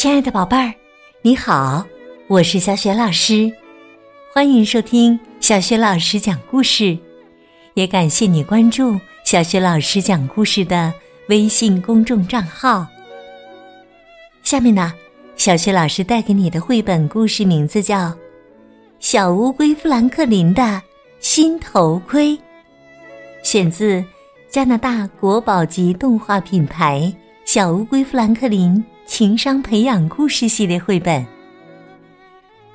亲爱的宝贝儿，你好，我是小雪老师，欢迎收听小雪老师讲故事，也感谢你关注小雪老师讲故事的微信公众账号。下面呢，小雪老师带给你的绘本故事名字叫《小乌龟富兰克林的新头盔》，选自加拿大国宝级动画品牌小乌龟富兰克林。情商培养故事系列绘本，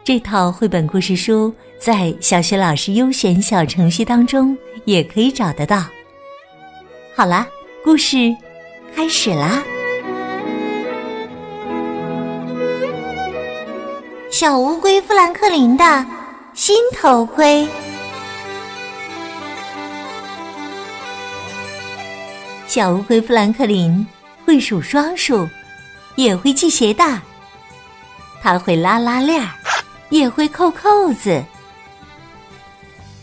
这套绘本故事书在小学老师优选小程序当中也可以找得到。好啦，故事开始啦！小乌龟富兰克林的新头盔。小乌龟富兰克林会数双数。也会系鞋带，他会拉拉链儿，也会扣扣子。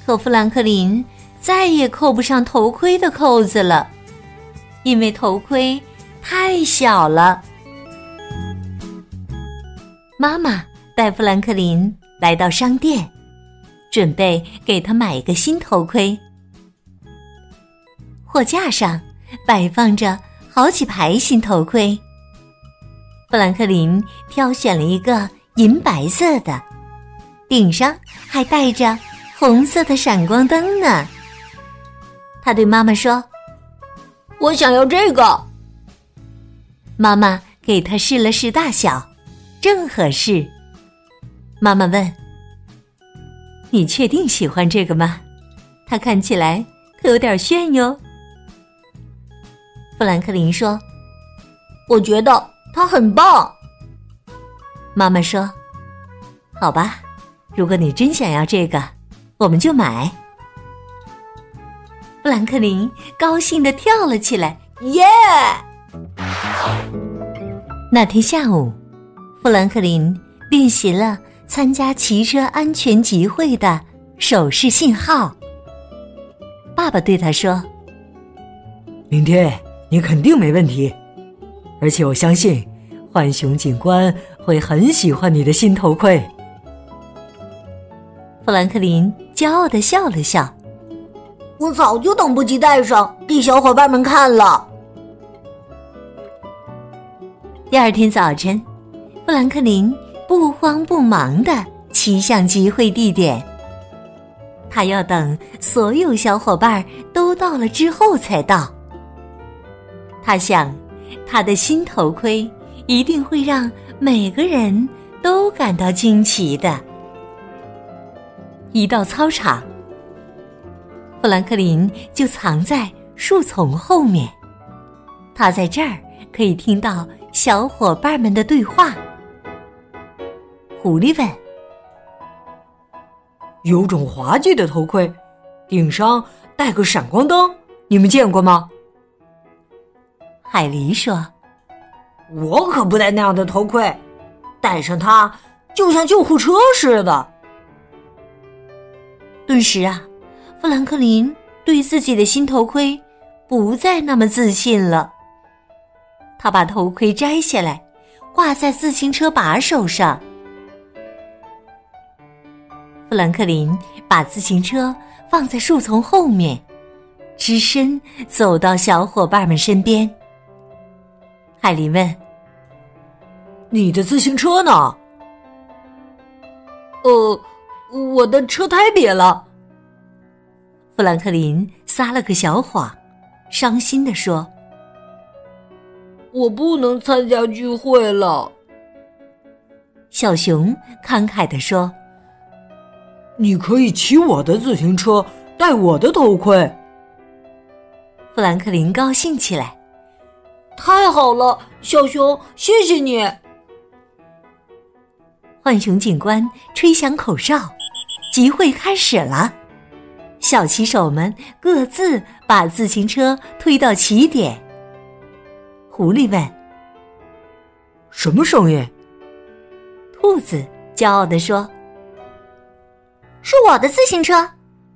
可富兰克林再也扣不上头盔的扣子了，因为头盔太小了。妈妈带富兰克林来到商店，准备给他买一个新头盔。货架上摆放着好几排新头盔。富兰克林挑选了一个银白色的，顶上还带着红色的闪光灯呢。他对妈妈说：“我想要这个。”妈妈给他试了试大小，正合适。妈妈问：“你确定喜欢这个吗？它看起来可有点炫哟。”富兰克林说：“我觉得。”他很棒，妈妈说：“好吧，如果你真想要这个，我们就买。”富兰克林高兴的跳了起来，耶！那天下午，富兰克林练习了参加骑车安全集会的手势信号。爸爸对他说：“明天你肯定没问题。”而且我相信，浣熊警官会很喜欢你的新头盔。富兰克林骄傲的笑了笑。我早就等不及戴上，给小伙伴们看了。第二天早晨，富兰克林不慌不忙的骑向集会地点。他要等所有小伙伴都到了之后才到。他想。他的新头盔一定会让每个人都感到惊奇的。一到操场，富兰克林就藏在树丛后面。他在这儿可以听到小伙伴们的对话。狐狸问：“有种滑稽的头盔，顶上带个闪光灯，你们见过吗？”海狸说：“我可不戴那样的头盔，戴上它就像救护车似的。”顿时啊，富兰克林对自己的新头盔不再那么自信了。他把头盔摘下来，挂在自行车把手上。富兰克林把自行车放在树丛后面，只身走到小伙伴们身边。海林问：“你的自行车呢？”“呃，我的车胎瘪了。”富兰克林撒了个小谎，伤心的说：“我不能参加聚会了。”小熊慷慨的说：“你可以骑我的自行车，戴我的头盔。”富兰克林高兴起来。太好了，小熊，谢谢你。浣熊警官吹响口哨，集会开始了。小骑手们各自把自行车推到起点。狐狸问：“什么声音？”兔子骄傲地说：“是我的自行车，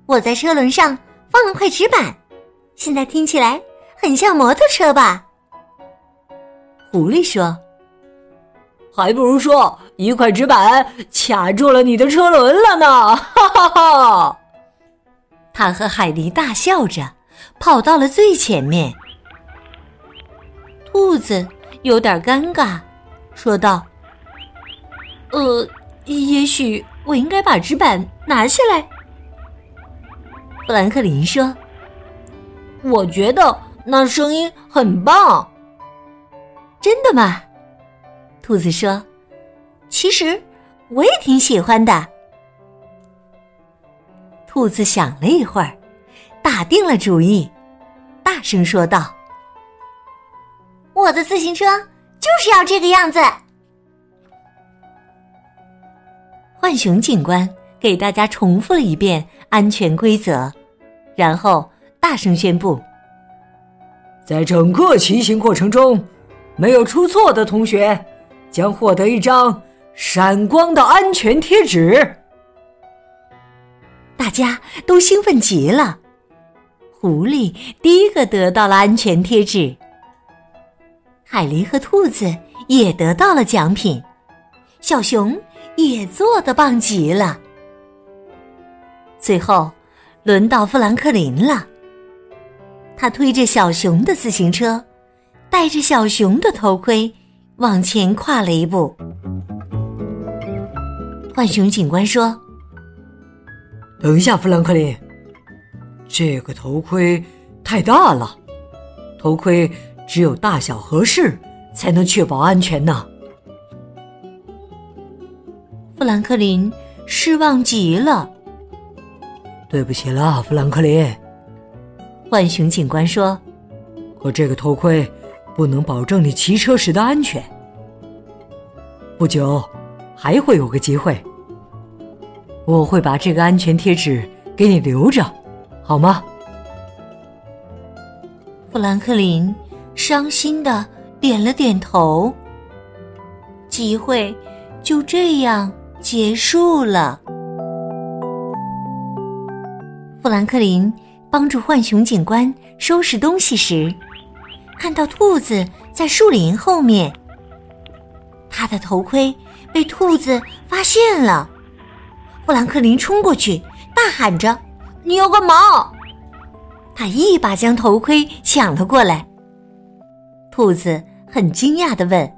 我在车轮上放了块纸板，现在听起来很像摩托车吧？”狐狸说：“还不如说一块纸板卡住了你的车轮了呢！哈哈哈！他和海狸大笑着跑到了最前面。兔子有点尴尬，说道：“呃，也许我应该把纸板拿下来。”富兰克林说：“我觉得那声音很棒。”真的吗？兔子说：“其实我也挺喜欢的。”兔子想了一会儿，打定了主意，大声说道：“我的自行车就是要这个样子。”浣熊警官给大家重复了一遍安全规则。然后大声宣布：“在整个骑行过程中，没有出错的同学将获得一张闪光的安全贴纸。”大家都兴奋极了。狐狸第一个得到了安全贴纸，海狸和兔子也得到了奖品，小熊也做的棒极了。最后。轮到富兰克林了。他推着小熊的自行车，戴着小熊的头盔，往前跨了一步。浣熊警官说：“等一下，富兰克林，这个头盔太大了，头盔只有大小合适才能确保安全呢。”富兰克林失望极了。对不起了，富兰克林。浣熊警官说：“可这个头盔不能保证你骑车时的安全。不久还会有个机会，我会把这个安全贴纸给你留着，好吗？”富兰克林伤心的点了点头。机会就这样结束了。富兰克林帮助浣熊警官收拾东西时，看到兔子在树林后面。他的头盔被兔子发现了，富兰克林冲过去，大喊着：“你要干嘛？”他一把将头盔抢了过来。兔子很惊讶的问：“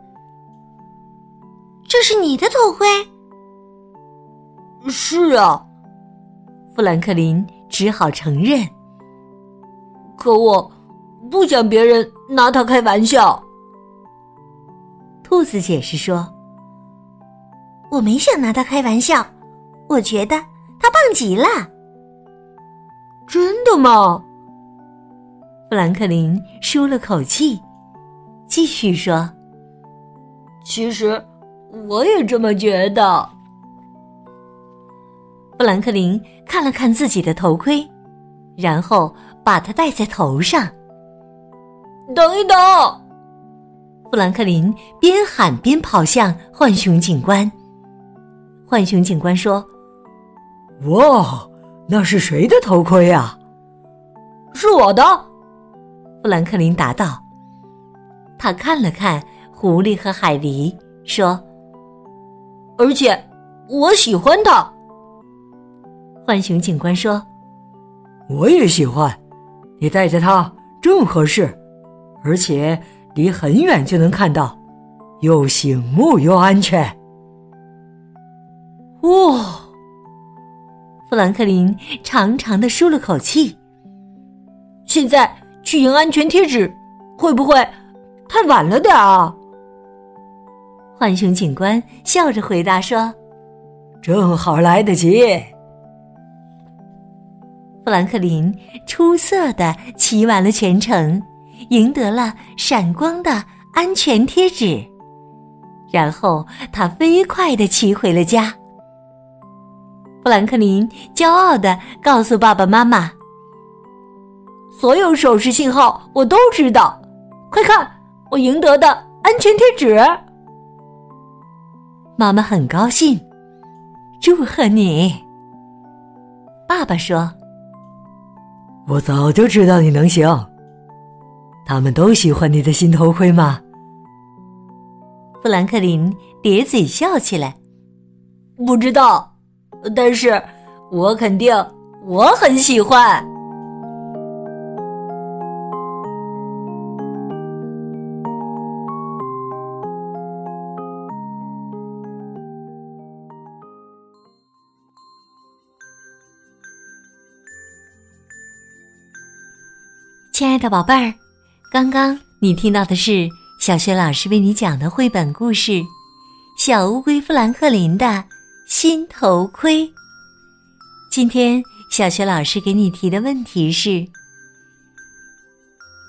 这是你的头盔？”“是啊。”富兰克林。只好承认，可我不想别人拿他开玩笑。兔子解释说：“我没想拿他开玩笑，我觉得他棒极了。”真的吗？富兰克林舒了口气，继续说：“其实我也这么觉得。”富兰克林看了看自己的头盔，然后把它戴在头上。等一等！富兰克林边喊边跑向浣熊警官。浣熊警官说：“哇，那是谁的头盔啊？”“是我的。”富兰克林答道。他看了看狐狸和海狸，说：“而且我喜欢它。”浣熊警官说：“我也喜欢，你带着它正合适，而且离很远就能看到，又醒目又安全。”哇！富兰克林长长的舒了口气。现在去赢安全贴纸，会不会太晚了点啊？浣熊警官笑着回答说：“正好来得及。”富兰克林出色的骑完了全程，赢得了闪光的安全贴纸。然后他飞快的骑回了家。富兰克林骄傲的告诉爸爸妈妈：“所有手势信号我都知道，快看，我赢得的安全贴纸。”妈妈很高兴，祝贺你。爸爸说。我早就知道你能行。他们都喜欢你的新头盔吗？富兰克林咧嘴笑起来。不知道，但是我肯定我很喜欢。亲爱的宝贝儿，刚刚你听到的是小雪老师为你讲的绘本故事《小乌龟富兰克林的新头盔》。今天小雪老师给你提的问题是：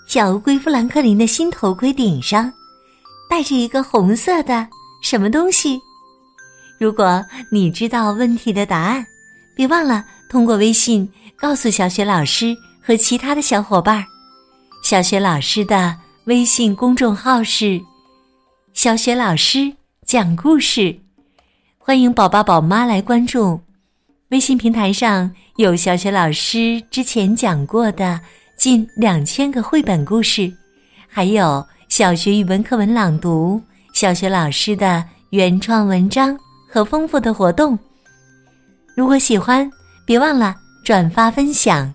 小乌龟富兰克林的新头盔顶上戴着一个红色的什么东西？如果你知道问题的答案，别忘了通过微信告诉小雪老师和其他的小伙伴儿。小雪老师的微信公众号是“小雪老师讲故事”，欢迎宝宝宝妈来关注。微信平台上有小雪老师之前讲过的近两千个绘本故事，还有小学语文课文朗读、小学老师的原创文章和丰富的活动。如果喜欢，别忘了转发分享。